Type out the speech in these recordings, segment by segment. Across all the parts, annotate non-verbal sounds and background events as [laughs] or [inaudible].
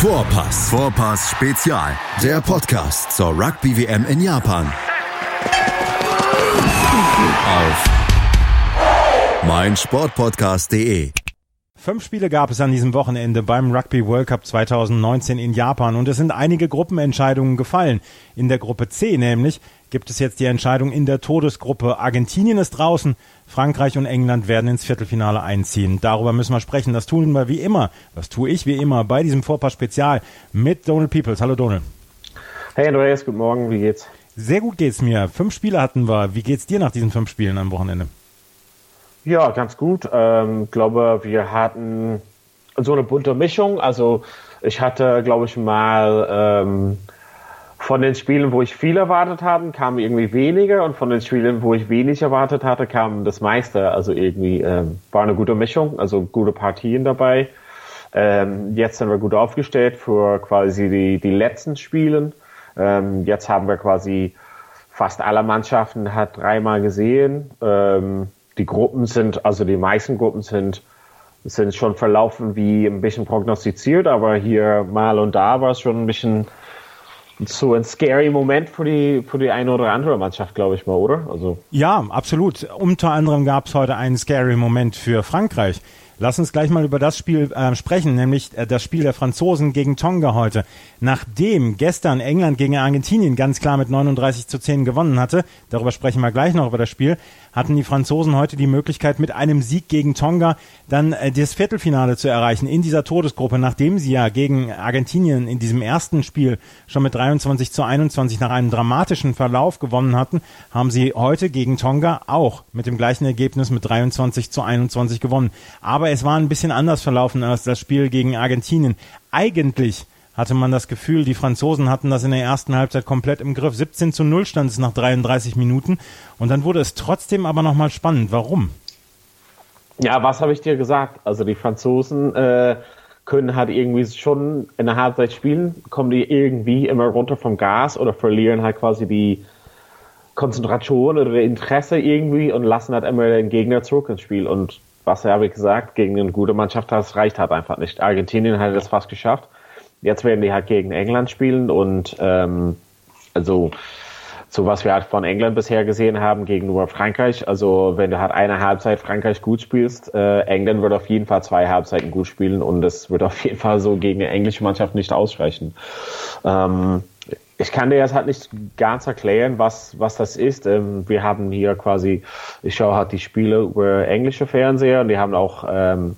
Vorpass. Vorpass Spezial. Der Podcast zur Rugby WM in Japan. Auf meinsportpodcast.de. Fünf Spiele gab es an diesem Wochenende beim Rugby World Cup 2019 in Japan und es sind einige Gruppenentscheidungen gefallen. In der Gruppe C nämlich gibt es jetzt die Entscheidung in der Todesgruppe. Argentinien ist draußen, Frankreich und England werden ins Viertelfinale einziehen. Darüber müssen wir sprechen. Das tun wir wie immer. Das tue ich wie immer bei diesem Vorpass-Spezial mit Donald Peoples. Hallo Donald. Hey Andreas, guten Morgen. Wie geht's? Sehr gut geht's mir. Fünf Spiele hatten wir. Wie geht's dir nach diesen fünf Spielen am Wochenende? Ja, ganz gut. Ähm, glaube, wir hatten so eine bunte Mischung. Also ich hatte, glaube ich, mal ähm, von den Spielen, wo ich viel erwartet habe, kamen irgendwie weniger und von den Spielen, wo ich wenig erwartet hatte, kam das meiste. Also irgendwie ähm, war eine gute Mischung, also gute Partien dabei. Ähm, jetzt sind wir gut aufgestellt für quasi die, die letzten Spielen. Ähm, jetzt haben wir quasi fast alle Mannschaften hat dreimal gesehen. Ähm, die Gruppen sind, also die meisten Gruppen sind, sind schon verlaufen wie ein bisschen prognostiziert, aber hier mal und da war es schon ein bisschen so ein scary Moment für die, für die eine oder andere Mannschaft, glaube ich mal, oder? Also. Ja, absolut. Unter anderem gab es heute einen scary Moment für Frankreich. Lass uns gleich mal über das Spiel äh, sprechen, nämlich äh, das Spiel der Franzosen gegen Tonga heute. Nachdem gestern England gegen Argentinien ganz klar mit 39 zu 10 gewonnen hatte, darüber sprechen wir gleich noch über das Spiel, hatten die Franzosen heute die Möglichkeit, mit einem Sieg gegen Tonga dann äh, das Viertelfinale zu erreichen in dieser Todesgruppe, nachdem sie ja gegen Argentinien in diesem ersten Spiel schon mit 23 zu 21 nach einem dramatischen Verlauf gewonnen hatten, haben sie heute gegen Tonga auch mit dem gleichen Ergebnis mit 23 zu 21 gewonnen. Aber es war ein bisschen anders verlaufen als das Spiel gegen Argentinien. Eigentlich hatte man das Gefühl, die Franzosen hatten das in der ersten Halbzeit komplett im Griff. 17 zu 0 stand es nach 33 Minuten und dann wurde es trotzdem aber nochmal spannend. Warum? Ja, was habe ich dir gesagt? Also die Franzosen äh, können halt irgendwie schon in der Halbzeit spielen, kommen die irgendwie immer runter vom Gas oder verlieren halt quasi die Konzentration oder Interesse irgendwie und lassen halt immer den Gegner zurück ins Spiel. Und was habe ich gesagt, gegen eine gute Mannschaft, das reicht halt einfach nicht. Argentinien hat das fast geschafft Jetzt werden die halt gegen England spielen und ähm, also so was wir halt von England bisher gesehen haben gegenüber Frankreich. Also wenn du halt eine Halbzeit Frankreich gut spielst, äh, England wird auf jeden Fall zwei Halbzeiten gut spielen und das wird auf jeden Fall so gegen eine englische Mannschaft nicht ausreichen. Ähm, ich kann dir jetzt halt nicht ganz erklären, was, was das ist. Ähm, wir haben hier quasi, ich schaue halt die Spiele über englische Fernseher und die haben auch ähm,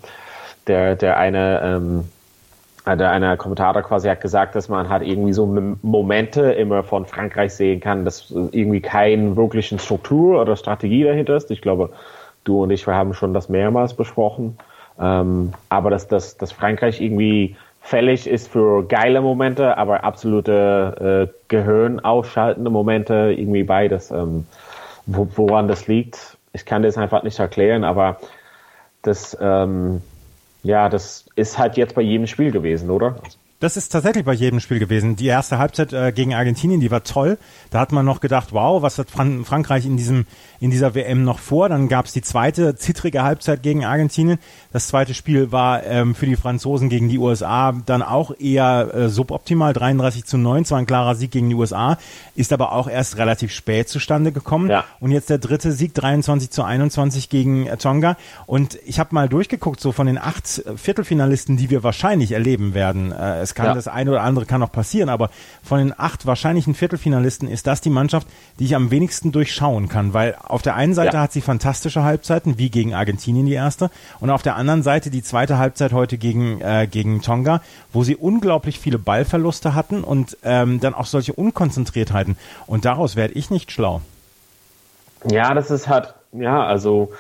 der, der eine ähm, der eine Kommentator quasi hat gesagt, dass man halt irgendwie so Momente immer von Frankreich sehen kann, dass irgendwie keine wirklichen Struktur oder Strategie dahinter ist. Ich glaube, du und ich, wir haben schon das mehrmals besprochen. Ähm, aber dass, dass, dass Frankreich irgendwie fällig ist für geile Momente, aber absolute äh, Gehirn ausschaltende Momente, irgendwie beides. Ähm, wo, woran das liegt, ich kann das einfach nicht erklären, aber das, ähm, ja, das ist halt jetzt bei jedem Spiel gewesen, oder? Das ist tatsächlich bei jedem Spiel gewesen. Die erste Halbzeit äh, gegen Argentinien, die war toll. Da hat man noch gedacht, wow, was hat Fran Frankreich in diesem in dieser WM noch vor? Dann gab es die zweite zittrige Halbzeit gegen Argentinien. Das zweite Spiel war ähm, für die Franzosen gegen die USA dann auch eher äh, suboptimal. 33 zu 9, zwar ein klarer Sieg gegen die USA, ist aber auch erst relativ spät zustande gekommen. Ja. Und jetzt der dritte Sieg 23 zu 21 gegen äh, Tonga. Und ich habe mal durchgeguckt, so von den acht Viertelfinalisten, die wir wahrscheinlich erleben werden. Äh, es kann ja. das eine oder andere kann noch passieren, aber von den acht wahrscheinlichen Viertelfinalisten ist das die Mannschaft, die ich am wenigsten durchschauen kann, weil auf der einen Seite ja. hat sie fantastische Halbzeiten, wie gegen Argentinien die erste, und auf der anderen Seite die zweite Halbzeit heute gegen, äh, gegen Tonga, wo sie unglaublich viele Ballverluste hatten und ähm, dann auch solche Unkonzentriertheiten. Und daraus werde ich nicht schlau. Ja, das ist halt, ja, also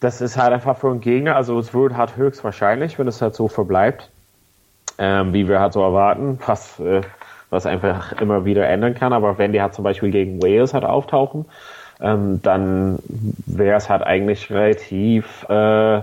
das ist halt einfach für einen Gegner, also es wird halt höchstwahrscheinlich, wenn es halt so verbleibt, ähm, wie wir halt so erwarten, was, äh, was einfach immer wieder ändern kann. Aber wenn die halt zum Beispiel gegen Wales halt auftauchen, ähm, dann wäre es halt eigentlich relativ äh,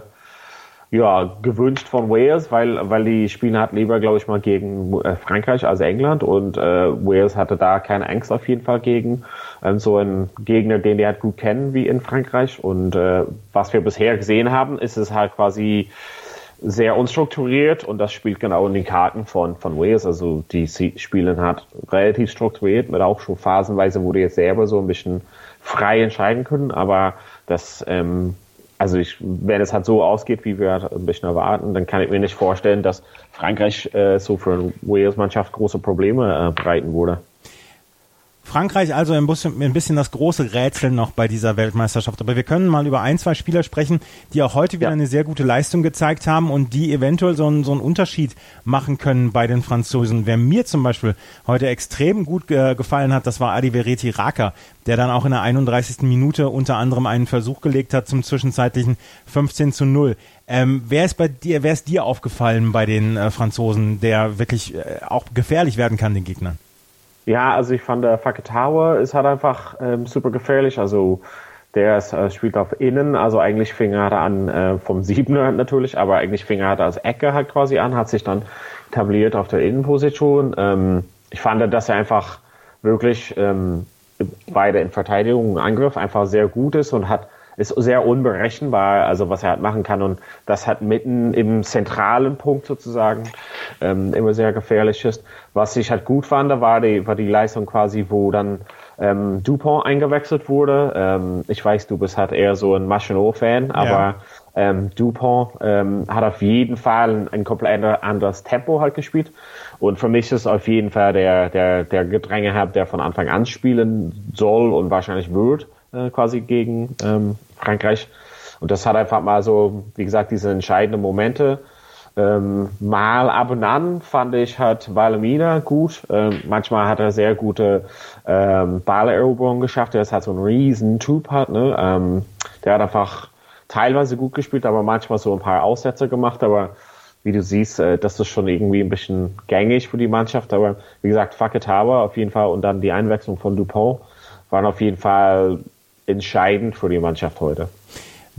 ja, gewünscht von Wales, weil, weil die spielen halt lieber, glaube ich, mal gegen äh, Frankreich als England. Und äh, Wales hatte da keine Angst auf jeden Fall gegen ähm, so einen Gegner, den die halt gut kennen wie in Frankreich. Und äh, was wir bisher gesehen haben, ist es halt quasi sehr unstrukturiert und das spielt genau in den Karten von, von Wales. Also die spielen hat relativ strukturiert mit auch schon phasenweise, wo die jetzt selber so ein bisschen frei entscheiden können, aber das, ähm, also ich, wenn es halt so ausgeht, wie wir halt ein bisschen erwarten, dann kann ich mir nicht vorstellen, dass Frankreich äh, so für eine Wales-Mannschaft große Probleme äh, bereiten würde. Frankreich also ein bisschen, ein bisschen das große Rätsel noch bei dieser Weltmeisterschaft. Aber wir können mal über ein, zwei Spieler sprechen, die auch heute wieder ja. eine sehr gute Leistung gezeigt haben und die eventuell so einen, so einen Unterschied machen können bei den Franzosen. Wer mir zum Beispiel heute extrem gut äh, gefallen hat, das war Adi Vereti Raka, der dann auch in der 31. Minute unter anderem einen Versuch gelegt hat zum zwischenzeitlichen 15 zu 0. Ähm, wer ist bei dir, wer ist dir aufgefallen bei den äh, Franzosen, der wirklich äh, auch gefährlich werden kann den Gegnern? Ja, also ich fand der Faketawa ist halt einfach ähm, super gefährlich. Also der ist, äh, spielt auf Innen, also eigentlich fing er an äh, vom Siebener natürlich, aber eigentlich fing er als Ecke halt quasi an, hat sich dann etabliert auf der Innenposition. Ähm, ich fand, dass er einfach wirklich ähm, beide in Verteidigung und Angriff einfach sehr gut ist und hat ist sehr unberechenbar, also was er halt machen kann und das hat mitten im zentralen Punkt sozusagen ähm, immer sehr gefährlich ist. Was ich halt gut fand, war die, war die Leistung quasi, wo dann ähm, Dupont eingewechselt wurde. Ähm, ich weiß, du bist halt eher so ein Machinot-Fan, aber ja. ähm, Dupont ähm, hat auf jeden Fall ein, ein komplett anderes Tempo halt gespielt. Und für mich ist auf jeden Fall der, der, der Gedränge, der von Anfang an spielen soll und wahrscheinlich wird äh, quasi gegen ähm, Frankreich. Und das hat einfach mal so, wie gesagt, diese entscheidenden Momente. Ähm, mal ab und an fand ich hat Valemina gut. Ähm, manchmal hat er sehr gute ähm, Balleroberungen geschafft. Der ist halt so ein riesen Typ hat. Ne? Ähm, der hat einfach teilweise gut gespielt, aber manchmal so ein paar Aussätze gemacht. Aber wie du siehst, äh, das ist schon irgendwie ein bisschen gängig für die Mannschaft. Aber wie gesagt, Faketawa auf jeden Fall und dann die Einwechslung von Dupont waren auf jeden Fall entscheidend für die Mannschaft heute.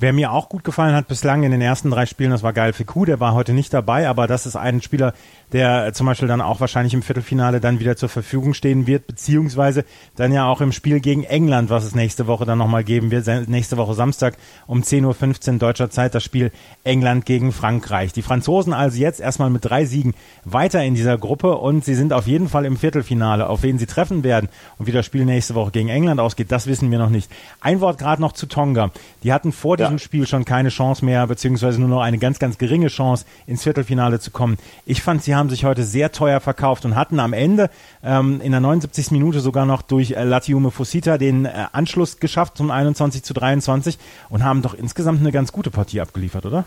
Wer mir auch gut gefallen hat bislang in den ersten drei Spielen, das war Geil Fiku, der war heute nicht dabei, aber das ist ein Spieler, der zum Beispiel dann auch wahrscheinlich im Viertelfinale dann wieder zur Verfügung stehen wird, beziehungsweise dann ja auch im Spiel gegen England, was es nächste Woche dann nochmal geben wird, nächste Woche Samstag um 10.15 Uhr deutscher Zeit, das Spiel England gegen Frankreich. Die Franzosen also jetzt erstmal mit drei Siegen weiter in dieser Gruppe und sie sind auf jeden Fall im Viertelfinale. Auf wen sie treffen werden und wie das Spiel nächste Woche gegen England ausgeht, das wissen wir noch nicht. Ein Wort gerade noch zu Tonga. Die hatten vor ja. Diesem Spiel schon keine Chance mehr, beziehungsweise nur noch eine ganz, ganz geringe Chance, ins Viertelfinale zu kommen. Ich fand, sie haben sich heute sehr teuer verkauft und hatten am Ende ähm, in der 79. Minute sogar noch durch äh, Latiume Fusita den äh, Anschluss geschafft zum 21 zu 23 und haben doch insgesamt eine ganz gute Partie abgeliefert, oder?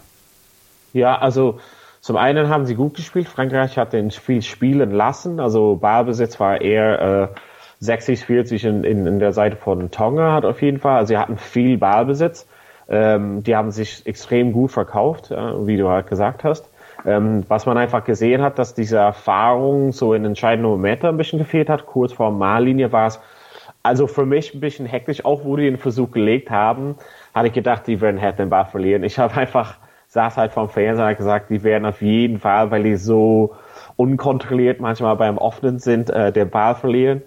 Ja, also zum einen haben sie gut gespielt. Frankreich hat den Spiel spielen lassen. Also Ballbesitz war eher äh, 60, 40 in, in, in der Seite von Tonga hat auf jeden Fall. Also sie hatten viel Ballbesitz. Ähm, die haben sich extrem gut verkauft, äh, wie du halt gesagt hast. Ähm, was man einfach gesehen hat, dass diese Erfahrung so in entscheidenden Momenten ein bisschen gefehlt hat. Kurz vor Mahllinie war es also für mich ein bisschen hektisch, auch wo die den Versuch gelegt haben, hatte ich gedacht, die werden halt den Ball verlieren. Ich habe einfach, saß halt vom Fernseher und gesagt, die werden auf jeden Fall, weil die so unkontrolliert manchmal beim Offenen sind, äh, den Ball verlieren.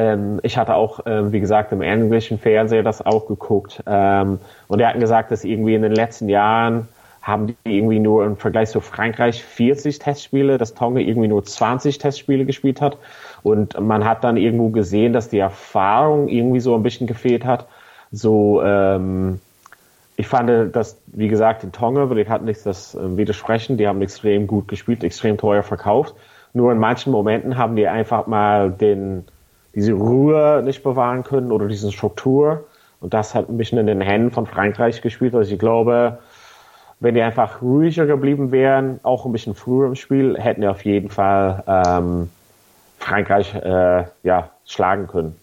Ähm, ich hatte auch, ähm, wie gesagt, im englischen Fernseher das auch geguckt. Ähm, und er hat gesagt, dass irgendwie in den letzten Jahren haben die irgendwie nur im Vergleich zu Frankreich 40 Testspiele, dass Tonga irgendwie nur 20 Testspiele gespielt hat. Und man hat dann irgendwo gesehen, dass die Erfahrung irgendwie so ein bisschen gefehlt hat. So, ähm, ich fand, dass, wie gesagt, in Tonga, ich hatte nichts das äh, widersprechen, die haben extrem gut gespielt, extrem teuer verkauft. Nur in manchen Momenten haben die einfach mal den, diese Ruhe nicht bewahren können oder diese Struktur. Und das hat ein bisschen in den Händen von Frankreich gespielt. Also ich glaube, wenn die einfach ruhiger geblieben wären, auch ein bisschen früher im Spiel, hätten die auf jeden Fall ähm, Frankreich äh, ja, schlagen können.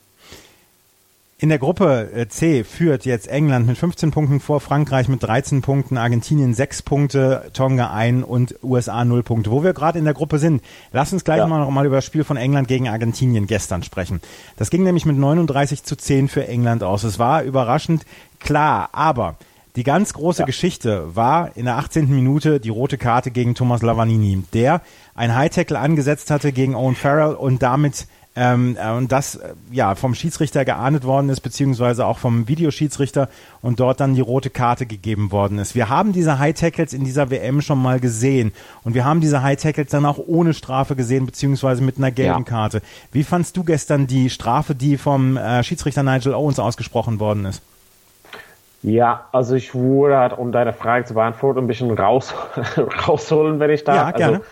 In der Gruppe äh, C führt jetzt England mit 15 Punkten vor Frankreich mit 13 Punkten, Argentinien 6 Punkte, Tonga 1 und USA 0 Punkte. Wo wir gerade in der Gruppe sind, lass uns gleich ja. mal noch mal über das Spiel von England gegen Argentinien gestern sprechen. Das ging nämlich mit 39 zu 10 für England aus. Es war überraschend klar, aber die ganz große ja. Geschichte war in der 18. Minute die rote Karte gegen Thomas Lavanini, der ein High-Tackle angesetzt hatte gegen Owen Farrell und damit ähm, äh, und das äh, ja vom Schiedsrichter geahndet worden ist, beziehungsweise auch vom Videoschiedsrichter und dort dann die rote Karte gegeben worden ist. Wir haben diese High Tackles in dieser WM schon mal gesehen und wir haben diese High Tackles dann auch ohne Strafe gesehen, beziehungsweise mit einer gelben ja. Karte. Wie fandst du gestern die Strafe, die vom äh, Schiedsrichter Nigel Owens ausgesprochen worden ist? Ja, also ich würde halt, um deine Frage zu beantworten, ein bisschen raus, [laughs] rausholen, wenn ich da. Ja, gerne. Also,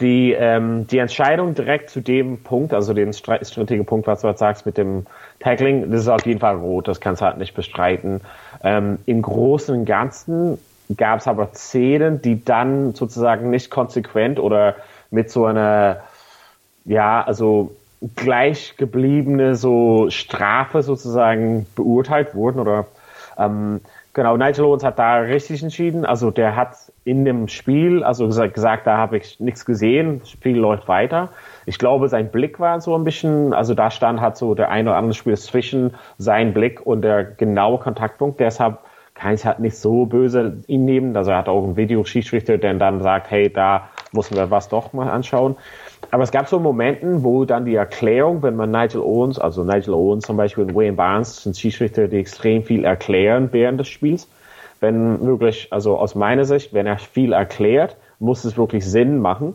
die, ähm, die Entscheidung direkt zu dem Punkt, also den strittigen Punkt, was du jetzt sagst mit dem Tackling, das ist auf jeden Fall rot, das kannst du halt nicht bestreiten. Ähm, Im Großen und Ganzen gab es aber Szenen, die dann sozusagen nicht konsequent oder mit so einer, ja, also gleich gebliebene so Strafe sozusagen beurteilt wurden oder ähm, genau, Nigel Owens hat da richtig entschieden. Also der hat in dem Spiel, also gesagt, da habe ich nichts gesehen, das Spiel läuft weiter. Ich glaube, sein Blick war so ein bisschen, also da stand hat so der eine oder andere Spiel zwischen sein Blick und der genaue Kontaktpunkt. Deshalb kann ich halt nicht so böse ihn nehmen. Also er hat auch einen Videoschiedsrichter, der dann sagt, hey, da müssen wir was doch mal anschauen. Aber es gab so Momenten, wo dann die Erklärung, wenn man Nigel Owens, also Nigel Owens zum Beispiel und Wayne Barnes sind Schiedsrichter, die extrem viel erklären während des Spiels. Wenn wirklich, also aus meiner Sicht, wenn er viel erklärt, muss es wirklich Sinn machen.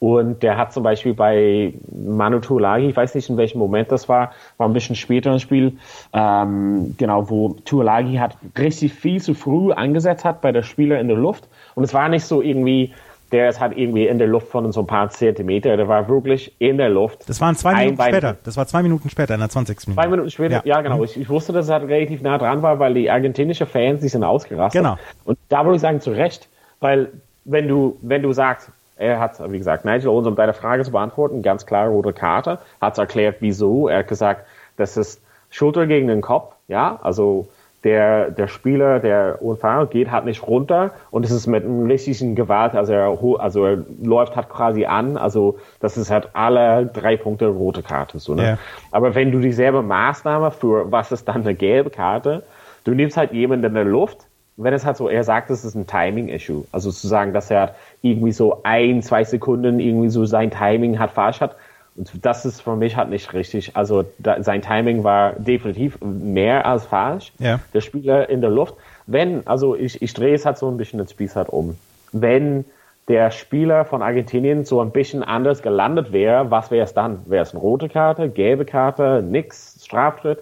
Und der hat zum Beispiel bei Manu Tuolagi, ich weiß nicht in welchem Moment das war, war ein bisschen später im Spiel, ähm, genau, wo Tuolagi hat richtig viel zu früh angesetzt hat bei der Spieler in der Luft. Und es war nicht so irgendwie, der ist halt irgendwie in der Luft von so ein paar Zentimeter. Der war wirklich in der Luft. Das waren zwei Minuten später. Das war zwei Minuten später, in der 20. Minute. Zwei Minuten später, ja, ja genau. Ich, ich, wusste, dass er halt relativ nah dran war, weil die argentinischen Fans, die sind ausgerastet. Genau. Und da würde ich sagen, zu Recht, weil wenn du, wenn du sagst, er hat, wie gesagt, Nigel Owens, um deine Frage zu beantworten, ganz klare rote Karte, hat erklärt, wieso. Er hat gesagt, das ist Schulter gegen den Kopf, ja, also der, der Spieler, der Unfall geht halt nicht runter und es ist mit einem richtigen Gewalt, also er, also er läuft halt quasi an, also das ist halt alle drei Punkte rote Karte, so, ne? Ja. Aber wenn du dieselbe Maßnahme für, was ist dann eine gelbe Karte, du nimmst halt jemanden in der Luft, wenn es halt so, er sagt, es ist ein Timing-Issue, also zu sagen, dass er irgendwie so ein, zwei Sekunden irgendwie so sein Timing hat falsch hat, das ist für mich halt nicht richtig. Also da, sein Timing war definitiv mehr als falsch. Ja. Der Spieler in der Luft. Wenn, also ich, ich drehe es halt so ein bisschen den Spieß halt um. Wenn der Spieler von Argentinien so ein bisschen anders gelandet wäre, was wäre es dann? Wäre es eine rote Karte, gelbe Karte, nix, Strafschritt?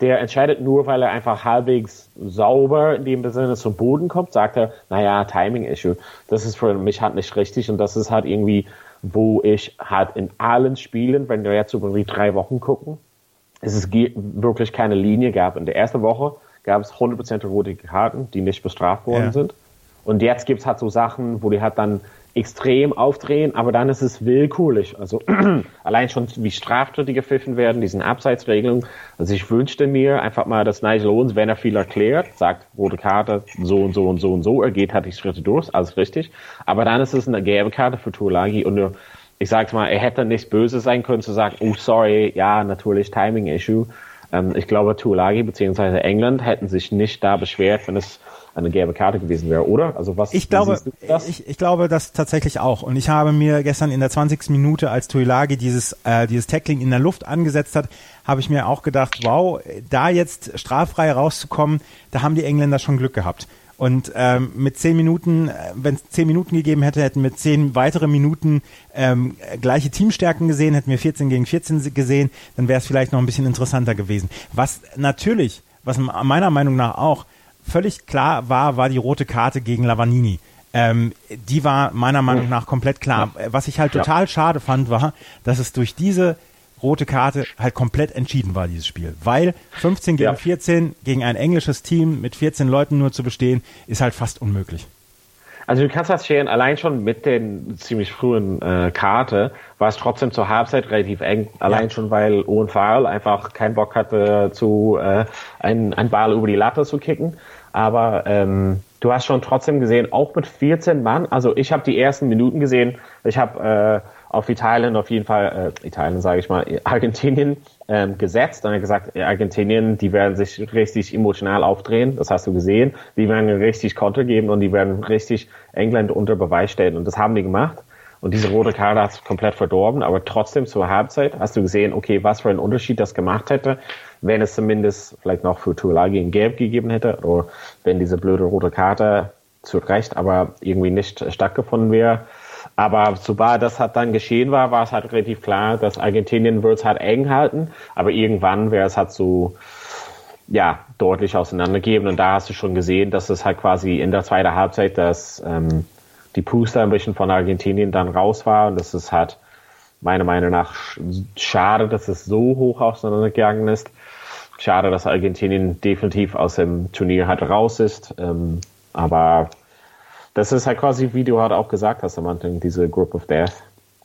Der entscheidet nur, weil er einfach halbwegs sauber in dem Sinne zum Boden kommt, sagt er, naja, Timing-Issue. Das ist für mich halt nicht richtig und das ist halt irgendwie wo ich halt in allen Spielen, wenn wir jetzt über die drei Wochen gucken, es ist wirklich keine Linie gab. In der ersten Woche gab es 100% rote Karten, die nicht bestraft worden ja. sind. Und jetzt gibt's halt so Sachen, wo die halt dann extrem aufdrehen, aber dann ist es willkürlich. Also [clears throat] allein schon wie Straftritte gepfiffen werden, diesen Abseitsregelungen. Also ich wünschte mir einfach mal, dass Nigel Owens, wenn er viel erklärt, sagt, rote Karte, so und so und so und so, er geht halt die Schritte durch, alles richtig. Aber dann ist es eine gelbe Karte für Tulagi und ich sag's mal, er hätte nicht böse sein können zu sagen, oh sorry, ja, natürlich Timing Issue. Ähm, ich glaube, Tulagi bzw. England hätten sich nicht da beschwert, wenn es eine gelbe Karte gewesen wäre, oder? Also was ich glaube, ich, ich glaube das tatsächlich auch. Und ich habe mir gestern in der 20. Minute, als Tuilagi dieses äh, dieses Tackling in der Luft angesetzt hat, habe ich mir auch gedacht, wow, da jetzt straffrei rauszukommen, da haben die Engländer schon Glück gehabt. Und ähm, mit zehn Minuten, äh, wenn es zehn Minuten gegeben hätte, hätten wir zehn weitere Minuten ähm, gleiche Teamstärken gesehen, hätten wir 14 gegen 14 gesehen, dann wäre es vielleicht noch ein bisschen interessanter gewesen. Was natürlich, was meiner Meinung nach auch völlig klar war, war die rote Karte gegen Lavanini. Ähm, die war meiner Meinung nach komplett klar. Was ich halt total ja. schade fand, war, dass es durch diese rote Karte halt komplett entschieden war, dieses Spiel. Weil 15 gegen ja. 14 gegen ein englisches Team mit 14 Leuten nur zu bestehen, ist halt fast unmöglich. Also du kannst das scheren, allein schon mit den ziemlich frühen äh, Karte war es trotzdem zur Halbzeit relativ eng. Allein ja. schon, weil Owen Farrell einfach keinen Bock hatte, zu äh, einen, einen Ball über die Latte zu kicken. Aber ähm, du hast schon trotzdem gesehen, auch mit 14 Mann, also ich habe die ersten Minuten gesehen, ich habe äh, auf Italien auf jeden Fall, äh, Italien sage ich mal, Argentinien ähm, gesetzt. Und gesagt, Argentinien, die werden sich richtig emotional aufdrehen, das hast du gesehen, die werden richtig Konter geben und die werden richtig England unter Beweis stellen. Und das haben die gemacht. Und diese rote Karte hat es komplett verdorben, aber trotzdem zur Halbzeit hast du gesehen, okay, was für einen Unterschied das gemacht hätte, wenn es zumindest vielleicht noch für Tulagi ein Gelb gegeben hätte oder wenn diese blöde rote Karte zu Recht aber irgendwie nicht stattgefunden wäre. Aber sobald das halt dann geschehen war, war es halt relativ klar, dass Argentinien wird es halt eng halten, aber irgendwann wäre es halt so, ja, deutlich auseinandergeben. Und da hast du schon gesehen, dass es halt quasi in der zweiten Halbzeit, dass ähm, die Puster ein bisschen von Argentinien dann raus war und das ist halt meiner Meinung nach schade, dass es so hoch auseinandergegangen ist. Schade, dass Argentinien definitiv aus dem Turnier halt raus ist. Ähm, aber das ist halt quasi, wie du halt auch gesagt hast am Anfang, diese Group of Death.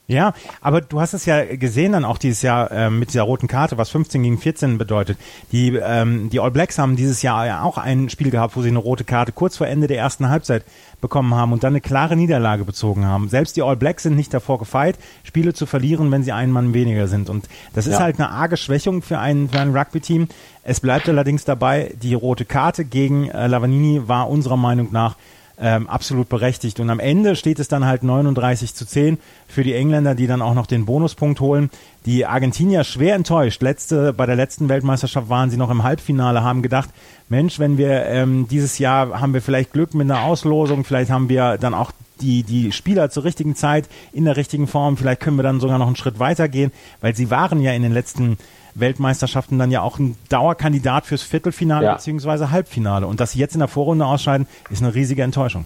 Ja, aber du hast es ja gesehen dann auch dieses Jahr äh, mit dieser roten Karte, was 15 gegen 14 bedeutet. Die, ähm, die All Blacks haben dieses Jahr ja auch ein Spiel gehabt, wo sie eine rote Karte kurz vor Ende der ersten Halbzeit bekommen haben und dann eine klare Niederlage bezogen haben. Selbst die All Blacks sind nicht davor gefeit, Spiele zu verlieren, wenn sie einen Mann weniger sind. Und das ist ja. halt eine arge Schwächung für ein, für ein Rugby-Team. Es bleibt allerdings dabei, die rote Karte gegen äh, Lavanini war unserer Meinung nach ähm, absolut berechtigt. Und am Ende steht es dann halt 39 zu 10 für die Engländer, die dann auch noch den Bonuspunkt holen. Die Argentinier schwer enttäuscht. Letzte, bei der letzten Weltmeisterschaft waren sie noch im Halbfinale, haben gedacht, Mensch, wenn wir ähm, dieses Jahr haben wir vielleicht Glück mit einer Auslosung, vielleicht haben wir dann auch die, die Spieler zur richtigen Zeit in der richtigen Form, vielleicht können wir dann sogar noch einen Schritt weitergehen, weil sie waren ja in den letzten Weltmeisterschaften dann ja auch ein Dauerkandidat fürs Viertelfinale ja. bzw. Halbfinale. Und dass sie jetzt in der Vorrunde ausscheiden, ist eine riesige Enttäuschung.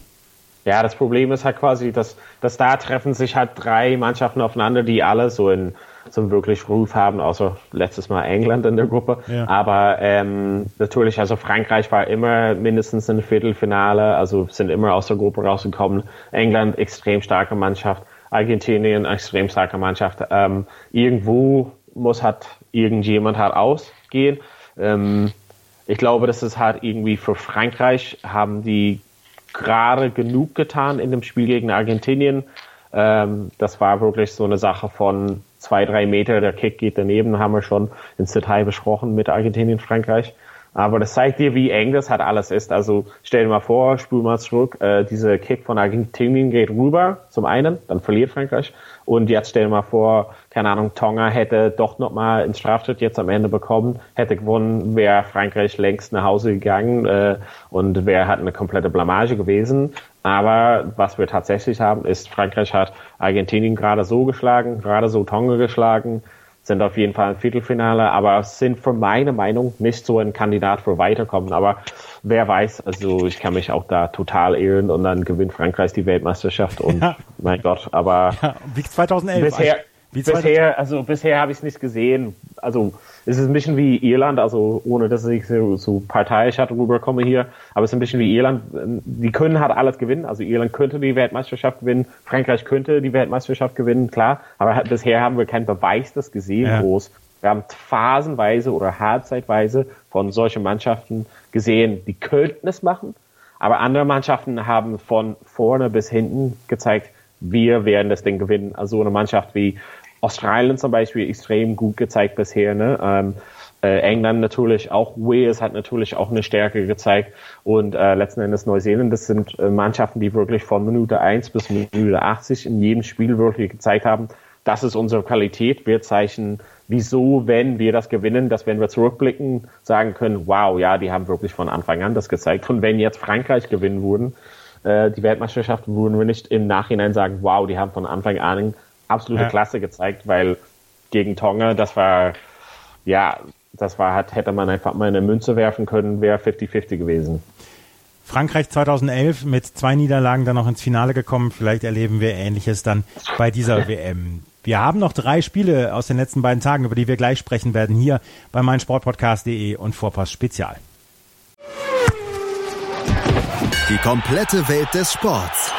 Ja, das Problem ist halt quasi, dass, dass da treffen sich halt drei Mannschaften aufeinander, die alle so in so einen wirklich Ruf haben, außer letztes Mal England in der Gruppe. Ja. Aber ähm, natürlich, also Frankreich war immer mindestens im Viertelfinale, also sind immer aus der Gruppe rausgekommen. England extrem starke Mannschaft, Argentinien extrem starke Mannschaft. Ähm, irgendwo muss halt irgendjemand halt ausgehen. Ähm, ich glaube, das ist halt irgendwie für Frankreich haben die gerade genug getan in dem Spiel gegen Argentinien. Ähm, das war wirklich so eine Sache von zwei, drei Meter, der Kick geht daneben, haben wir schon ins Detail besprochen mit Argentinien, Frankreich. Aber das zeigt dir, wie eng das halt alles ist. Also stell dir mal vor, spul mal zurück, äh, dieser Kick von Argentinien geht rüber, zum einen, dann verliert Frankreich. Und jetzt stell dir mal vor, keine Ahnung, Tonga hätte doch nochmal einen Strafschritt jetzt am Ende bekommen, hätte gewonnen, wäre Frankreich längst nach Hause gegangen äh, und wäre halt eine komplette Blamage gewesen. Aber was wir tatsächlich haben, ist, Frankreich hat Argentinien gerade so geschlagen, gerade so Tonga geschlagen, sind auf jeden Fall im Viertelfinale, aber sind für meine Meinung nicht so ein Kandidat für Weiterkommen. Aber wer weiß, also ich kann mich auch da total irren und dann gewinnt Frankreich die Weltmeisterschaft und ja. mein Gott, aber ja, wie 2011. Bisher, wie bisher, also bisher habe ich es nicht gesehen. Also es ist ein bisschen wie Irland, also ohne dass ich so, parteiisch rüberkomme hier, aber es ist ein bisschen wie Irland. Die können halt alles gewinnen. Also Irland könnte die Weltmeisterschaft gewinnen, Frankreich könnte die Weltmeisterschaft gewinnen, klar. Aber bisher haben wir keinen Beweis das gesehen, ja. groß. Wir haben phasenweise oder halbzeitweise von solchen Mannschaften gesehen, die könnten es machen. Aber andere Mannschaften haben von vorne bis hinten gezeigt, wir werden das Ding gewinnen. Also eine Mannschaft wie Australien zum Beispiel extrem gut gezeigt bisher. Ne? Ähm, äh, England natürlich auch, Wales hat natürlich auch eine Stärke gezeigt und äh, letzten Endes Neuseeland, das sind äh, Mannschaften, die wirklich von Minute 1 bis Minute 80 in jedem Spiel wirklich gezeigt haben, das ist unsere Qualität. Wir zeichnen, wieso, wenn wir das gewinnen, dass wenn wir zurückblicken, sagen können, wow, ja, die haben wirklich von Anfang an das gezeigt. Und wenn jetzt Frankreich gewinnen würden, äh, die Weltmeisterschaft, würden wir nicht im Nachhinein sagen, wow, die haben von Anfang an absolute ja. Klasse gezeigt, weil gegen Tonga, das war, ja, das war, hat, hätte man einfach mal eine Münze werfen können, wäre 50-50 gewesen. Frankreich 2011 mit zwei Niederlagen dann noch ins Finale gekommen. Vielleicht erleben wir Ähnliches dann bei dieser [laughs] WM. Wir haben noch drei Spiele aus den letzten beiden Tagen, über die wir gleich sprechen werden, hier bei meinsportpodcast.de und Vorpass Spezial. Die komplette Welt des Sports.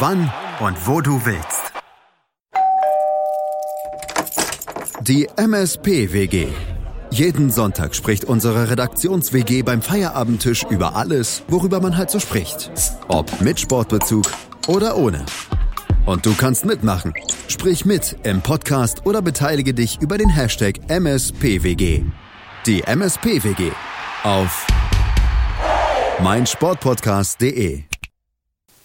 Wann und wo du willst. Die MSP-WG. Jeden Sonntag spricht unsere Redaktions-WG beim Feierabendtisch über alles, worüber man halt so spricht. Ob mit Sportbezug oder ohne. Und du kannst mitmachen. Sprich mit im Podcast oder beteilige dich über den Hashtag MSPWG. Die MSPWG auf meinsportpodcast.de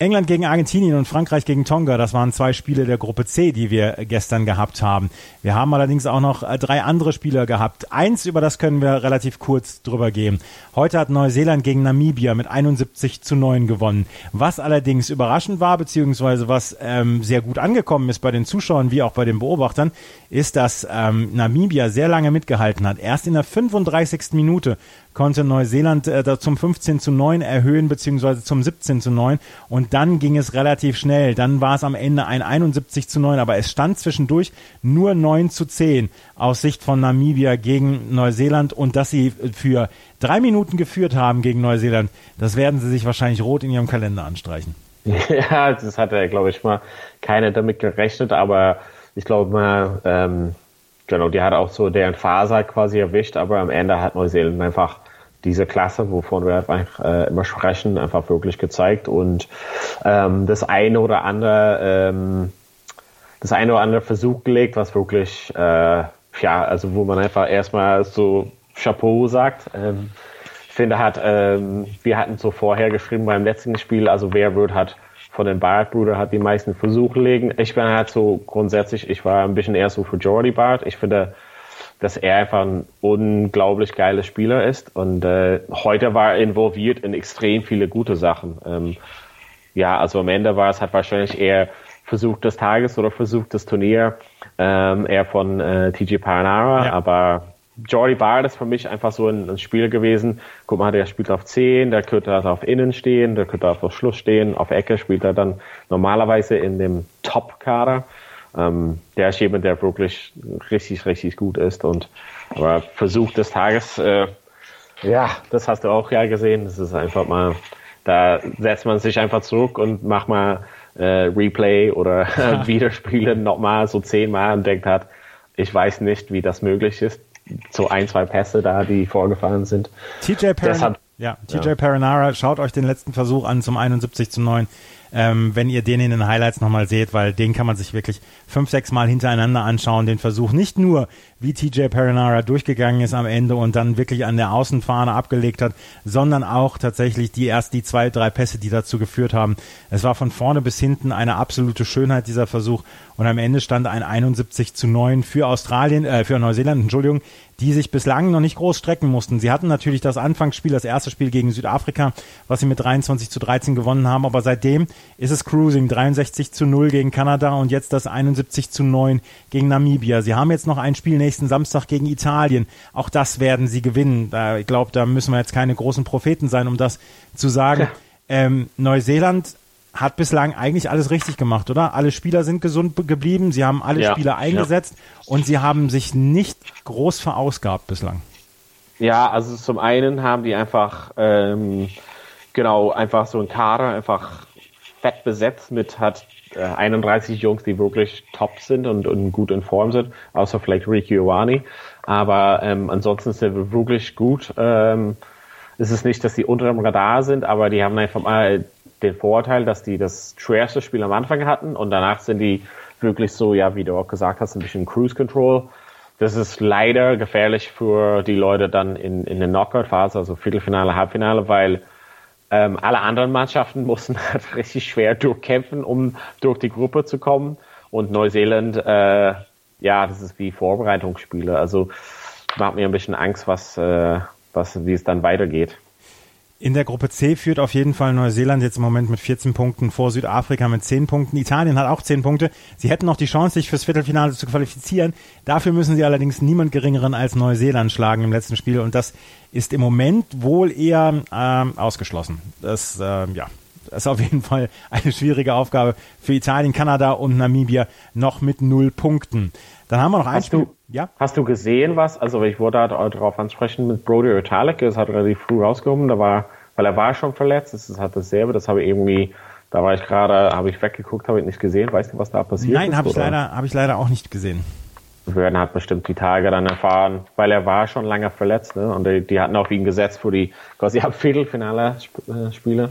England gegen Argentinien und Frankreich gegen Tonga, das waren zwei Spiele der Gruppe C, die wir gestern gehabt haben. Wir haben allerdings auch noch äh, drei andere Spieler gehabt. Eins, über das können wir relativ kurz drüber gehen. Heute hat Neuseeland gegen Namibia mit 71 zu 9 gewonnen. Was allerdings überraschend war, beziehungsweise was ähm, sehr gut angekommen ist bei den Zuschauern wie auch bei den Beobachtern, ist, dass ähm, Namibia sehr lange mitgehalten hat. Erst in der 35. Minute konnte Neuseeland äh, zum 15 zu 9 erhöhen, beziehungsweise zum 17 zu 9. Und dann ging es relativ schnell. Dann war es am Ende ein 71 zu 9, aber es stand zwischendurch nur 9 zu 10 aus Sicht von Namibia gegen Neuseeland. Und dass sie für drei Minuten geführt haben gegen Neuseeland, das werden sie sich wahrscheinlich rot in ihrem Kalender anstreichen. [laughs] Ja, das hat er, glaube ich, mal keiner damit gerechnet, aber ich glaube mal, ähm, genau, die hat auch so deren Faser quasi erwischt, aber am Ende hat Neuseeland einfach diese Klasse, wovon wir einfach äh, immer sprechen, einfach wirklich gezeigt und ähm, das eine oder andere, ähm, das eine oder andere Versuch gelegt, was wirklich, äh, ja, also wo man einfach erstmal so Chapeau sagt. Ähm, ich finde, hat, ähm, wir hatten so vorher geschrieben beim letzten Spiel, also wer wird hat von den Barrett-Brüdern hat die meisten Versuche legen. Ich bin halt so grundsätzlich, ich war ein bisschen eher so für Jordy Barrett. Ich finde, dass er einfach ein unglaublich geiler Spieler ist und äh, heute war er involviert in extrem viele gute Sachen. Ähm, ja, also am Ende war es halt wahrscheinlich eher Versuch des Tages oder Versuch des Turnier, ähm, eher von äh, TJ Paranara, ja. aber Jordi Bard ist für mich einfach so ein, ein Spiel gewesen. Guck mal, der spielt auf 10, der könnte also auf Innen stehen, der könnte auf Schluss stehen, auf Ecke spielt er dann normalerweise in dem Top-Kader. Ähm, der ist jemand, der wirklich richtig, richtig gut ist und aber Versuch des Tages, äh, ja, das hast du auch ja gesehen. Das ist einfach mal, da setzt man sich einfach zurück und macht mal äh, Replay oder [laughs] [laughs] ja. Wiederspielen nochmal so zehnmal und denkt hat, ich weiß nicht, wie das möglich ist so ein, zwei Pässe da, die vorgefallen sind. TJ Paranara, ja, TJ ja. Paranara, schaut euch den letzten Versuch an zum 71 zu 9 ähm, wenn ihr den in den Highlights nochmal seht, weil den kann man sich wirklich fünf, sechs Mal hintereinander anschauen, den Versuch. Nicht nur, wie TJ Perinara durchgegangen ist am Ende und dann wirklich an der Außenfahne abgelegt hat, sondern auch tatsächlich die erst die zwei, drei Pässe, die dazu geführt haben. Es war von vorne bis hinten eine absolute Schönheit, dieser Versuch. Und am Ende stand ein 71 zu 9 für Australien, äh, für Neuseeland, Entschuldigung, die sich bislang noch nicht groß strecken mussten. Sie hatten natürlich das Anfangsspiel, das erste Spiel gegen Südafrika, was sie mit 23 zu 13 gewonnen haben, aber seitdem ist es Cruising, 63 zu 0 gegen Kanada und jetzt das 71 zu 9 gegen Namibia. Sie haben jetzt noch ein Spiel nächsten Samstag gegen Italien. Auch das werden sie gewinnen. Da, ich glaube, da müssen wir jetzt keine großen Propheten sein, um das zu sagen. Ja. Ähm, Neuseeland hat bislang eigentlich alles richtig gemacht, oder? Alle Spieler sind gesund geblieben, sie haben alle ja, Spieler eingesetzt ja. und sie haben sich nicht groß verausgabt bislang. Ja, also zum einen haben die einfach ähm, genau einfach so ein Kader einfach fett besetzt mit hat äh, 31 Jungs, die wirklich top sind und, und gut in Form sind, außer vielleicht Ricky Ioani. Aber ähm, ansonsten sind wir wirklich gut. Ähm, es ist nicht, dass die unter dem Radar sind, aber die haben einfach mal den Vorteil, dass die das schwerste Spiel am Anfang hatten und danach sind die wirklich so, ja, wie du auch gesagt hast, ein bisschen Cruise Control. Das ist leider gefährlich für die Leute dann in, in der Knockout-Phase, also Viertelfinale, Halbfinale, weil ähm, alle anderen Mannschaften [laughs] mussten halt richtig schwer durchkämpfen, um durch die Gruppe zu kommen. Und Neuseeland, äh, ja, das ist wie Vorbereitungsspiele. Also macht mir ein bisschen Angst, was, äh, was, wie es dann weitergeht. In der Gruppe C führt auf jeden Fall Neuseeland jetzt im Moment mit 14 Punkten vor Südafrika mit 10 Punkten. Italien hat auch 10 Punkte. Sie hätten noch die Chance, sich fürs Viertelfinale zu qualifizieren. Dafür müssen sie allerdings niemand geringeren als Neuseeland schlagen im letzten Spiel. Und das ist im Moment wohl eher ähm, ausgeschlossen. Das, äh, ja, das ist auf jeden Fall eine schwierige Aufgabe für Italien, Kanada und Namibia noch mit null Punkten. Dann haben wir noch ein Spiel. Du, ja? Hast du gesehen, was, also ich wollte halt darauf ansprechen mit Brody Italic, das hat relativ früh rausgekommen, da war, weil er war schon verletzt, das ist halt dasselbe, das habe ich irgendwie, da war ich gerade, habe ich weggeguckt, habe ich nicht gesehen, weißt du, was da passiert Nein, ist? Nein, habe ich leider, habe ich leider auch nicht gesehen. Wir werden halt bestimmt die Tage dann erfahren, weil er war schon lange verletzt, ne? Und die, die hatten auf ihn gesetzt für die quasi [laughs] Viertelfinale-Spiele.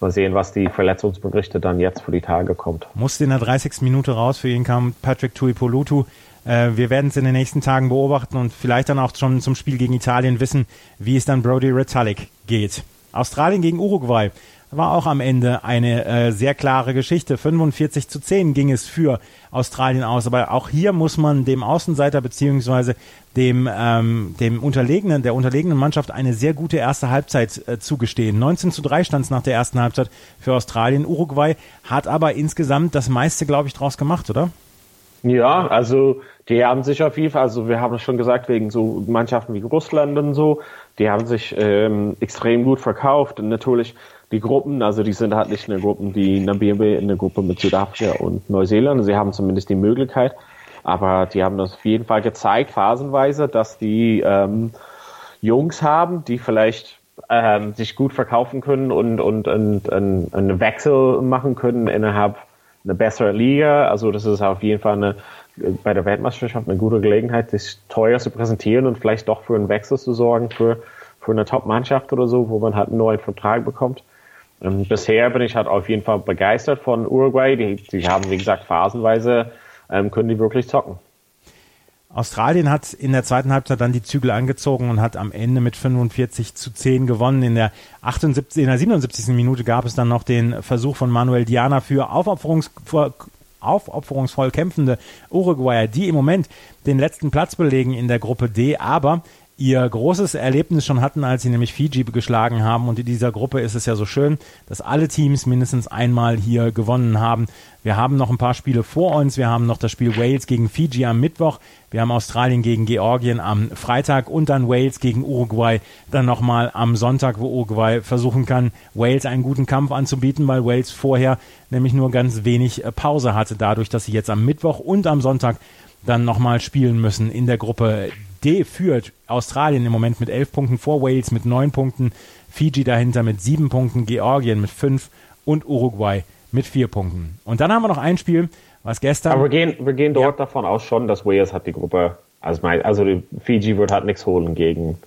Mal sehen, was die Verletzungsberichte dann jetzt für die Tage kommt. Musste in der 30. Minute raus, für ihn kam Patrick Tuipolutu. Äh, wir werden es in den nächsten Tagen beobachten und vielleicht dann auch schon zum Spiel gegen Italien wissen, wie es dann Brody Retallick geht. Australien gegen Uruguay war auch am Ende eine äh, sehr klare Geschichte. 45 zu 10 ging es für Australien aus. Aber auch hier muss man dem Außenseiter beziehungsweise dem, ähm, dem unterlegenen, der unterlegenen Mannschaft eine sehr gute erste Halbzeit äh, zugestehen. 19 zu 3 stand es nach der ersten Halbzeit für Australien. Uruguay hat aber insgesamt das meiste, glaube ich, draus gemacht, oder? Ja, also die haben sich auf jeden Fall, also wir haben es schon gesagt, wegen so Mannschaften wie Russland und so, die haben sich ähm, extrem gut verkauft. Und natürlich die Gruppen, also die sind halt nicht in der Gruppe, die Namibia in der Gruppe mit Südafrika und Neuseeland. Sie haben zumindest die Möglichkeit, aber die haben das auf jeden Fall gezeigt, phasenweise, dass die ähm, Jungs haben, die vielleicht ähm, sich gut verkaufen können und, und, und, und einen Wechsel machen können innerhalb einer besseren Liga. Also das ist auf jeden Fall eine, bei der Weltmeisterschaft eine gute Gelegenheit, sich teuer zu präsentieren und vielleicht doch für einen Wechsel zu sorgen für, für eine Top-Mannschaft oder so, wo man halt einen neuen Vertrag bekommt. Ähm, bisher bin ich halt auf jeden Fall begeistert von Uruguay. Die, die haben, wie gesagt, phasenweise ähm, können die wirklich zocken. Australien hat in der zweiten Halbzeit dann die Zügel angezogen und hat am Ende mit 45 zu 10 gewonnen. In der 78, in der 77. Minute gab es dann noch den Versuch von Manuel Diana für aufopferungsvoll, aufopferungsvoll kämpfende Uruguayer, die im Moment den letzten Platz belegen in der Gruppe D, aber ihr großes Erlebnis schon hatten, als sie nämlich Fiji geschlagen haben. Und in dieser Gruppe ist es ja so schön, dass alle Teams mindestens einmal hier gewonnen haben. Wir haben noch ein paar Spiele vor uns. Wir haben noch das Spiel Wales gegen Fiji am Mittwoch. Wir haben Australien gegen Georgien am Freitag und dann Wales gegen Uruguay dann nochmal am Sonntag, wo Uruguay versuchen kann, Wales einen guten Kampf anzubieten, weil Wales vorher nämlich nur ganz wenig äh, Pause hatte, dadurch, dass sie jetzt am Mittwoch und am Sonntag dann nochmal spielen müssen in der Gruppe D führt Australien im Moment mit elf Punkten vor Wales mit neun Punkten, Fiji dahinter mit sieben Punkten, Georgien mit fünf und Uruguay mit vier Punkten. Und dann haben wir noch ein Spiel, was gestern. Aber wir gehen, wir gehen dort ja. davon aus schon, dass Wales hat die Gruppe. Also, also Fiji wird halt nichts holen gegen.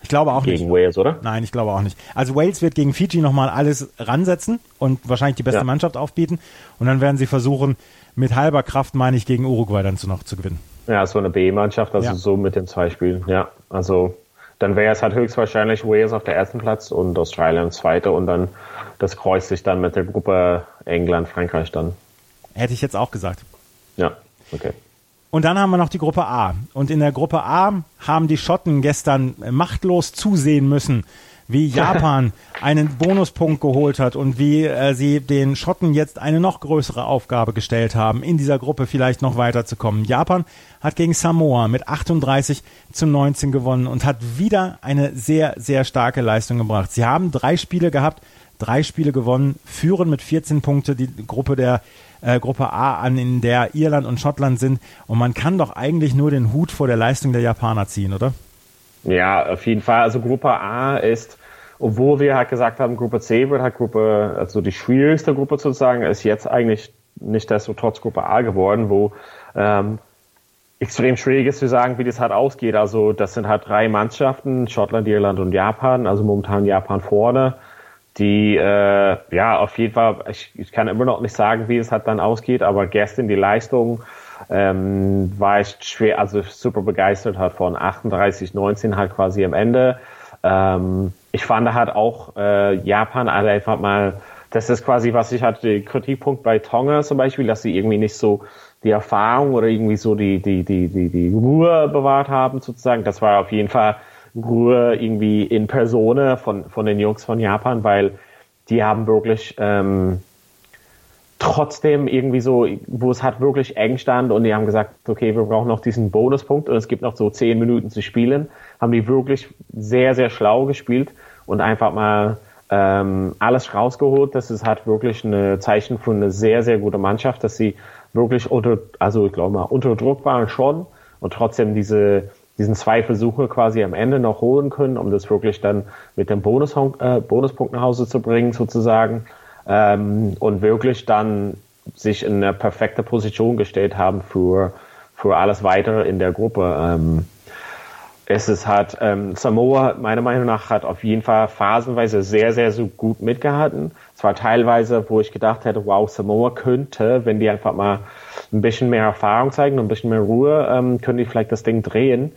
Ich glaube auch gegen nicht. Wales, oder? Nein, ich glaube auch nicht. Also Wales wird gegen Fiji nochmal alles ransetzen und wahrscheinlich die beste ja. Mannschaft aufbieten. Und dann werden sie versuchen, mit halber Kraft, meine ich, gegen Uruguay dann zu noch zu gewinnen. Ja, so eine B-Mannschaft, also ja. so mit den zwei Spielen, ja. Also dann wäre es halt höchstwahrscheinlich Wales auf der ersten Platz und Australien zweite und dann das kreuzt sich dann mit der Gruppe England, Frankreich dann. Hätte ich jetzt auch gesagt. Ja, okay. Und dann haben wir noch die Gruppe A. Und in der Gruppe A haben die Schotten gestern machtlos zusehen müssen, wie Japan [laughs] einen Bonuspunkt geholt hat und wie äh, sie den Schotten jetzt eine noch größere Aufgabe gestellt haben, in dieser Gruppe vielleicht noch weiterzukommen. Japan hat gegen Samoa mit 38 zu 19 gewonnen und hat wieder eine sehr, sehr starke Leistung gebracht. Sie haben drei Spiele gehabt, drei Spiele gewonnen, führen mit 14 Punkte die Gruppe der äh, Gruppe A an, in der Irland und Schottland sind. Und man kann doch eigentlich nur den Hut vor der Leistung der Japaner ziehen, oder? Ja, auf jeden Fall. Also Gruppe A ist, obwohl wir halt gesagt haben, Gruppe C wird halt Gruppe, also die schwierigste Gruppe sozusagen, ist jetzt eigentlich nicht desto trotz Gruppe A geworden, wo ähm, extrem schwierig ist zu sagen, wie das halt ausgeht. Also das sind halt drei Mannschaften, Schottland, Irland und Japan, also momentan Japan vorne, die äh, ja auf jeden Fall, ich, ich kann immer noch nicht sagen, wie es halt dann ausgeht, aber gestern die Leistung ähm, war ich schwer, also super begeistert halt von 38, 19 halt quasi am Ende. Ähm, ich fand halt auch äh, Japan halt einfach mal, das ist quasi, was ich hatte, Kritikpunkt bei Tonga zum Beispiel, dass sie irgendwie nicht so die Erfahrung oder irgendwie so die, die, die, die, die Ruhe bewahrt haben sozusagen. Das war auf jeden Fall Ruhe irgendwie in Persona von, von den Jungs von Japan, weil die haben wirklich ähm, trotzdem irgendwie so, wo es halt wirklich eng stand und die haben gesagt, okay, wir brauchen noch diesen Bonuspunkt und es gibt noch so zehn Minuten zu spielen, haben die wirklich sehr, sehr schlau gespielt und einfach mal ähm, alles rausgeholt. Das ist halt wirklich ein Zeichen von einer sehr, sehr guten Mannschaft, dass sie wirklich unter, also ich glaube mal, unter Druck waren schon und trotzdem diese, diesen zwei Versuche quasi am Ende noch holen können, um das wirklich dann mit dem Bonus, äh, Bonuspunkt nach Hause zu bringen, sozusagen ähm, und wirklich dann sich in eine perfekte Position gestellt haben für, für alles weitere in der Gruppe. Ähm, es ist halt, ähm, Samoa, meiner Meinung nach, hat auf jeden Fall phasenweise sehr, sehr so gut mitgehalten. Zwar teilweise, wo ich gedacht hätte, wow, Samoa könnte, wenn die einfach mal ein bisschen mehr Erfahrung zeigen und ein bisschen mehr Ruhe, ähm, können die vielleicht das Ding drehen.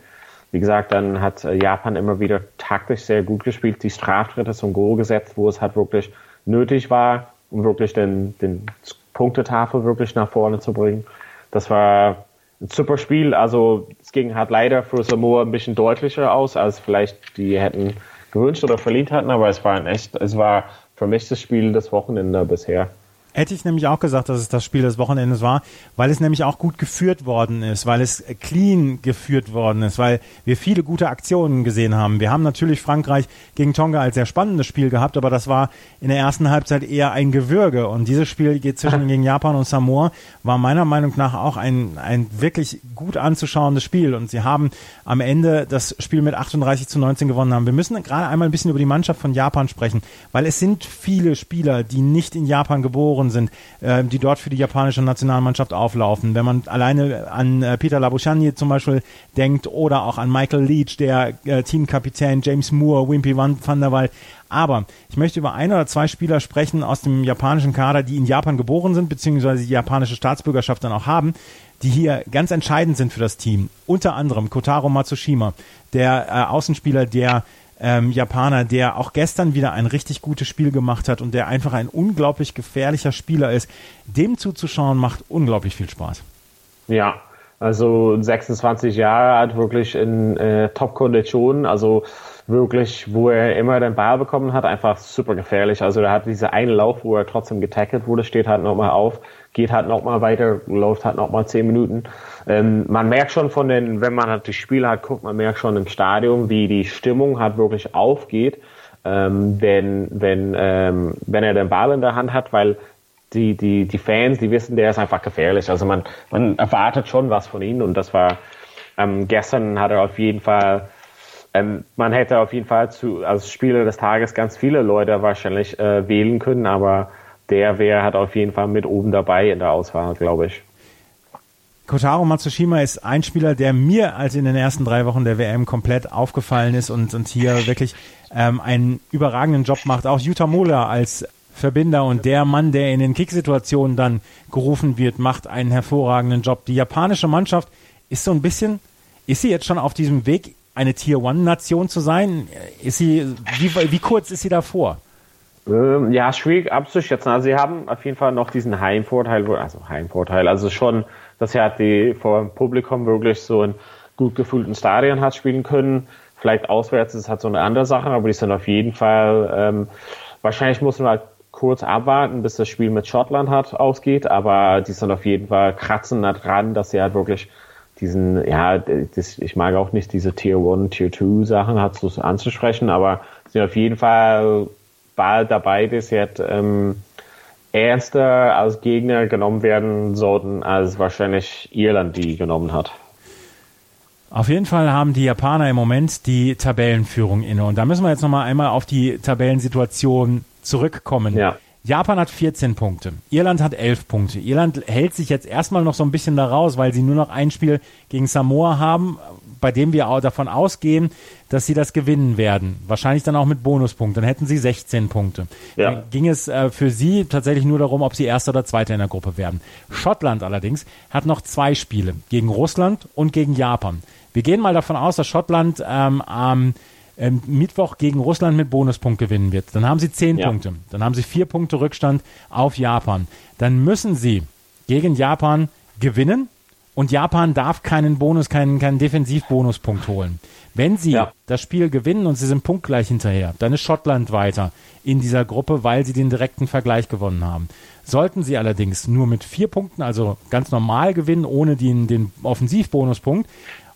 Wie gesagt, dann hat äh, Japan immer wieder taktisch sehr gut gespielt, die Straftritte zum Goal gesetzt, wo es halt wirklich nötig war, um wirklich den, den Punktetafel wirklich nach vorne zu bringen. Das war ein super Spiel. Also es ging halt leider für Samoa ein bisschen deutlicher aus, als vielleicht die hätten gewünscht oder verliebt hatten, aber es war ein echt, es war für mich das Spiel des Wochenende bisher. Hätte ich nämlich auch gesagt, dass es das Spiel des Wochenendes war, weil es nämlich auch gut geführt worden ist, weil es clean geführt worden ist, weil wir viele gute Aktionen gesehen haben. Wir haben natürlich Frankreich gegen Tonga als sehr spannendes Spiel gehabt, aber das war in der ersten Halbzeit eher ein Gewürge. Und dieses Spiel geht zwischen [laughs] gegen Japan und Samoa war meiner Meinung nach auch ein, ein wirklich gut anzuschauendes Spiel. Und sie haben am Ende das Spiel mit 38 zu 19 gewonnen haben. Wir müssen gerade einmal ein bisschen über die Mannschaft von Japan sprechen, weil es sind viele Spieler, die nicht in Japan geboren Senioren sind, äh, die dort für die japanische Nationalmannschaft auflaufen. Wenn man alleine an äh, Peter Labuschagne zum Beispiel denkt oder auch an Michael Leach, der äh, Teamkapitän, James Moore, Wimpy van, van der Waal. Aber ich möchte über ein oder zwei Spieler sprechen aus dem japanischen Kader, die in Japan geboren sind, beziehungsweise die japanische Staatsbürgerschaft dann auch haben, die hier ganz entscheidend sind für das Team. Unter anderem Kotaro Matsushima, der äh, Außenspieler, der ähm, Japaner, der auch gestern wieder ein richtig gutes Spiel gemacht hat und der einfach ein unglaublich gefährlicher Spieler ist. Dem zuzuschauen macht unglaublich viel Spaß. Ja, also 26 Jahre alt, wirklich in äh, Top-Konditionen, also wirklich, wo er immer den Ball bekommen hat, einfach super gefährlich. Also er hat diese einen Lauf, wo er trotzdem getackelt wurde, steht halt nochmal auf, geht halt nochmal weiter, läuft halt nochmal zehn Minuten. Ähm, man merkt schon von den, wenn man halt die Spiele hat, guckt, man merkt schon im Stadion, wie die Stimmung halt wirklich aufgeht, ähm, wenn, wenn, ähm, wenn er den Ball in der Hand hat, weil die, die, die Fans, die wissen, der ist einfach gefährlich. Also man, man erwartet schon was von ihm und das war, ähm, gestern hat er auf jeden Fall, ähm, man hätte auf jeden Fall zu, als Spieler des Tages ganz viele Leute wahrscheinlich äh, wählen können, aber der wäre hat auf jeden Fall mit oben dabei in der Auswahl, glaube ich. Kotaro Matsushima ist ein Spieler, der mir als in den ersten drei Wochen der WM komplett aufgefallen ist und, und hier wirklich ähm, einen überragenden Job macht. Auch Yuta Mola als Verbinder und der Mann, der in den Kicksituationen dann gerufen wird, macht einen hervorragenden Job. Die japanische Mannschaft ist so ein bisschen, ist sie jetzt schon auf diesem Weg, eine Tier-One-Nation zu sein? Ist sie, wie, wie kurz ist sie davor? Ähm, ja, schwierig abzuschätzen. Also sie haben auf jeden Fall noch diesen Heimvorteil, also Heimvorteil, also schon dass er die vor dem Publikum wirklich so ein gut gefühlten Stadion hat spielen können. Vielleicht auswärts ist halt so eine andere Sache, aber die sind auf jeden Fall, ähm, wahrscheinlich muss man halt kurz abwarten, bis das Spiel mit Schottland hat ausgeht, aber die sind auf jeden Fall kratzen da dran, dass sie halt wirklich diesen, ja, das, ich mag auch nicht diese Tier 1, Tier 2 Sachen hat so anzusprechen, aber sind auf jeden Fall bald dabei, dass jetzt ähm, ernster als Gegner genommen werden sollten, als wahrscheinlich Irland die genommen hat. Auf jeden Fall haben die Japaner im Moment die Tabellenführung inne. Und da müssen wir jetzt nochmal einmal auf die Tabellensituation zurückkommen. Ja. Japan hat 14 Punkte, Irland hat 11 Punkte. Irland hält sich jetzt erstmal noch so ein bisschen da raus, weil sie nur noch ein Spiel gegen Samoa haben, bei dem wir auch davon ausgehen, dass sie das gewinnen werden. Wahrscheinlich dann auch mit Bonuspunkten. Dann hätten sie 16 Punkte. Ja. Dann ging es äh, für sie tatsächlich nur darum, ob sie Erster oder Zweiter in der Gruppe werden. Schottland allerdings hat noch zwei Spiele gegen Russland und gegen Japan. Wir gehen mal davon aus, dass Schottland ähm, am ähm, Mittwoch gegen Russland mit Bonuspunkt gewinnen wird. Dann haben sie 10 ja. Punkte. Dann haben sie vier Punkte Rückstand auf Japan. Dann müssen sie gegen Japan gewinnen und Japan darf keinen Bonus, keinen, keinen Defensivbonuspunkt holen. Wenn sie ja. das Spiel gewinnen und sie sind punktgleich hinterher, dann ist Schottland weiter in dieser Gruppe, weil sie den direkten Vergleich gewonnen haben. Sollten sie allerdings nur mit vier Punkten, also ganz normal gewinnen, ohne den, den Offensivbonuspunkt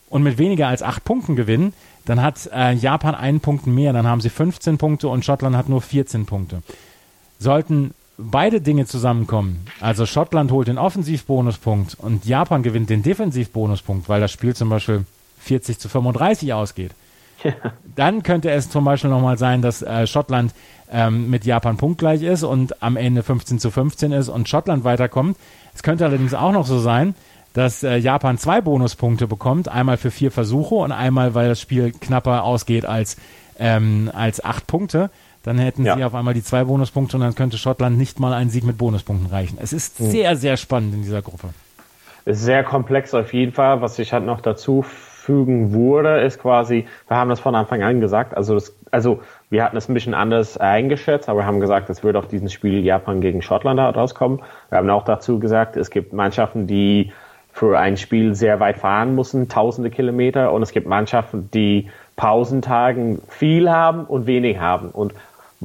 und mit weniger als acht Punkten gewinnen, dann hat äh, Japan einen Punkt mehr, dann haben sie 15 Punkte und Schottland hat nur 14 Punkte. Sollten beide Dinge zusammenkommen, also Schottland holt den Offensivbonuspunkt und Japan gewinnt den Defensivbonuspunkt, weil das Spiel zum Beispiel 40 zu 35 ausgeht, ja. dann könnte es zum Beispiel nochmal sein, dass äh, Schottland ähm, mit Japan punktgleich ist und am Ende 15 zu 15 ist und Schottland weiterkommt. Es könnte allerdings auch noch so sein, dass äh, Japan zwei Bonuspunkte bekommt, einmal für vier Versuche und einmal, weil das Spiel knapper ausgeht als, ähm, als acht Punkte dann hätten ja. sie auf einmal die zwei Bonuspunkte und dann könnte Schottland nicht mal einen Sieg mit Bonuspunkten reichen. Es ist mhm. sehr, sehr spannend in dieser Gruppe. Es ist sehr komplex auf jeden Fall. Was ich halt noch dazu fügen würde, ist quasi, wir haben das von Anfang an gesagt, also das, also Wir hatten es ein bisschen anders eingeschätzt, aber wir haben gesagt, es wird auf diesem Spiel Japan gegen Schottland rauskommen. Wir haben auch dazu gesagt, es gibt Mannschaften, die für ein Spiel sehr weit fahren müssen, tausende Kilometer, und es gibt Mannschaften, die Pausentagen viel haben und wenig haben. Und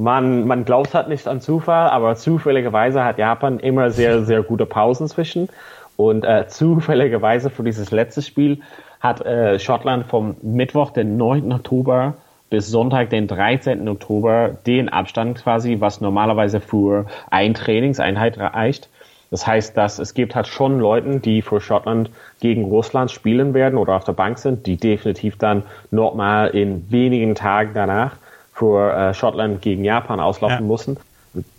man, man glaubt halt nicht an Zufall, aber zufälligerweise hat Japan immer sehr, sehr gute Pausen zwischen. Und äh, zufälligerweise für dieses letzte Spiel hat äh, Schottland vom Mittwoch, den 9. Oktober, bis Sonntag, den 13. Oktober, den Abstand quasi, was normalerweise für ein Trainingseinheit reicht. Das heißt, dass es gibt halt schon Leuten, die für Schottland gegen Russland spielen werden oder auf der Bank sind, die definitiv dann nochmal in wenigen Tagen danach für äh, Schottland gegen Japan auslaufen ja. müssen.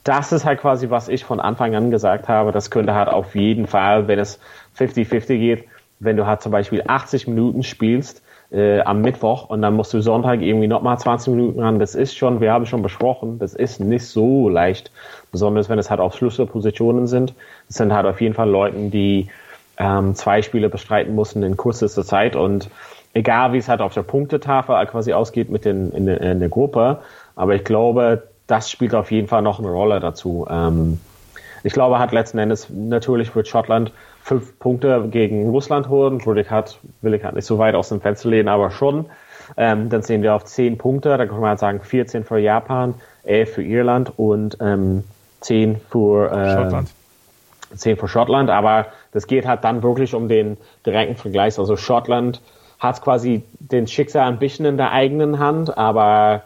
Das ist halt quasi, was ich von Anfang an gesagt habe. Das könnte halt auf jeden Fall, wenn es 50-50 geht, wenn du halt zum Beispiel 80 Minuten spielst, äh, am Mittwoch und dann musst du Sonntag irgendwie nochmal 20 Minuten ran. Das ist schon, wir haben schon besprochen, das ist nicht so leicht, besonders wenn es halt auch Schlüsselpositionen sind. Das sind halt auf jeden Fall Leute, die ähm, zwei Spiele bestreiten mussten in kürzester Zeit und egal wie es halt auf der Punktetafel quasi ausgeht mit den, in, in der Gruppe, aber ich glaube, das spielt auf jeden Fall noch eine Rolle dazu. Ähm, ich glaube, hat letzten Endes natürlich wird Schottland fünf Punkte gegen Russland holen. Ich hat, will ich halt nicht so weit aus dem Fenster lehnen, aber schon. Ähm, dann sehen wir auf zehn Punkte. Da kann man halt sagen 14 für Japan, 11 für Irland und ähm, 10 für äh, Schottland. 10 für Schottland. Aber das geht halt dann wirklich um den direkten Vergleich. Also Schottland hat quasi den Schicksal ein bisschen in der eigenen Hand, aber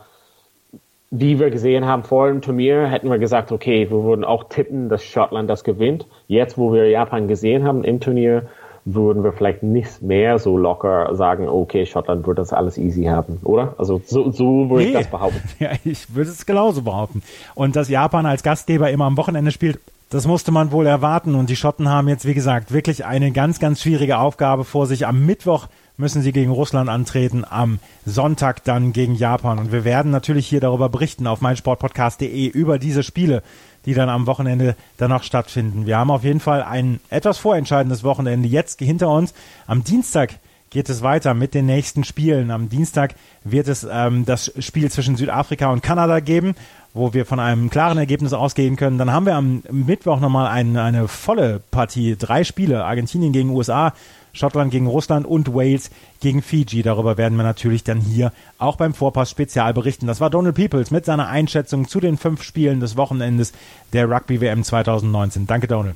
wie wir gesehen haben vor dem Turnier, hätten wir gesagt, okay, wir würden auch tippen, dass Schottland das gewinnt. Jetzt, wo wir Japan gesehen haben im Turnier, würden wir vielleicht nicht mehr so locker sagen, okay, Schottland wird das alles easy haben, oder? Also so, so würde nee. ich das behaupten. [laughs] Ja, ich würde es genauso behaupten. Und dass Japan als Gastgeber immer am Wochenende spielt, das musste man wohl erwarten. Und die Schotten haben jetzt, wie gesagt, wirklich eine ganz, ganz schwierige Aufgabe vor sich. Am Mittwoch müssen sie gegen Russland antreten, am Sonntag dann gegen Japan. Und wir werden natürlich hier darüber berichten auf meinsportpodcast.de über diese Spiele, die dann am Wochenende danach stattfinden. Wir haben auf jeden Fall ein etwas vorentscheidendes Wochenende jetzt hinter uns. Am Dienstag geht es weiter mit den nächsten Spielen. Am Dienstag wird es ähm, das Spiel zwischen Südafrika und Kanada geben, wo wir von einem klaren Ergebnis ausgehen können. Dann haben wir am Mittwoch nochmal ein, eine volle Partie, drei Spiele, Argentinien gegen USA, Schottland gegen Russland und Wales gegen Fiji. Darüber werden wir natürlich dann hier auch beim Vorpass Spezial berichten. Das war Donald Peoples mit seiner Einschätzung zu den fünf Spielen des Wochenendes der Rugby WM 2019. Danke, Donald.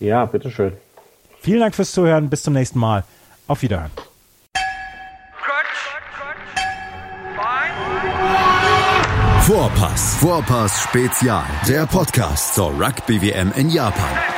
Ja, bitteschön. Vielen Dank fürs Zuhören. Bis zum nächsten Mal. Auf Wiederhören. Vorpass. Vorpass Spezial. Der Podcast zur Rugby WM in Japan.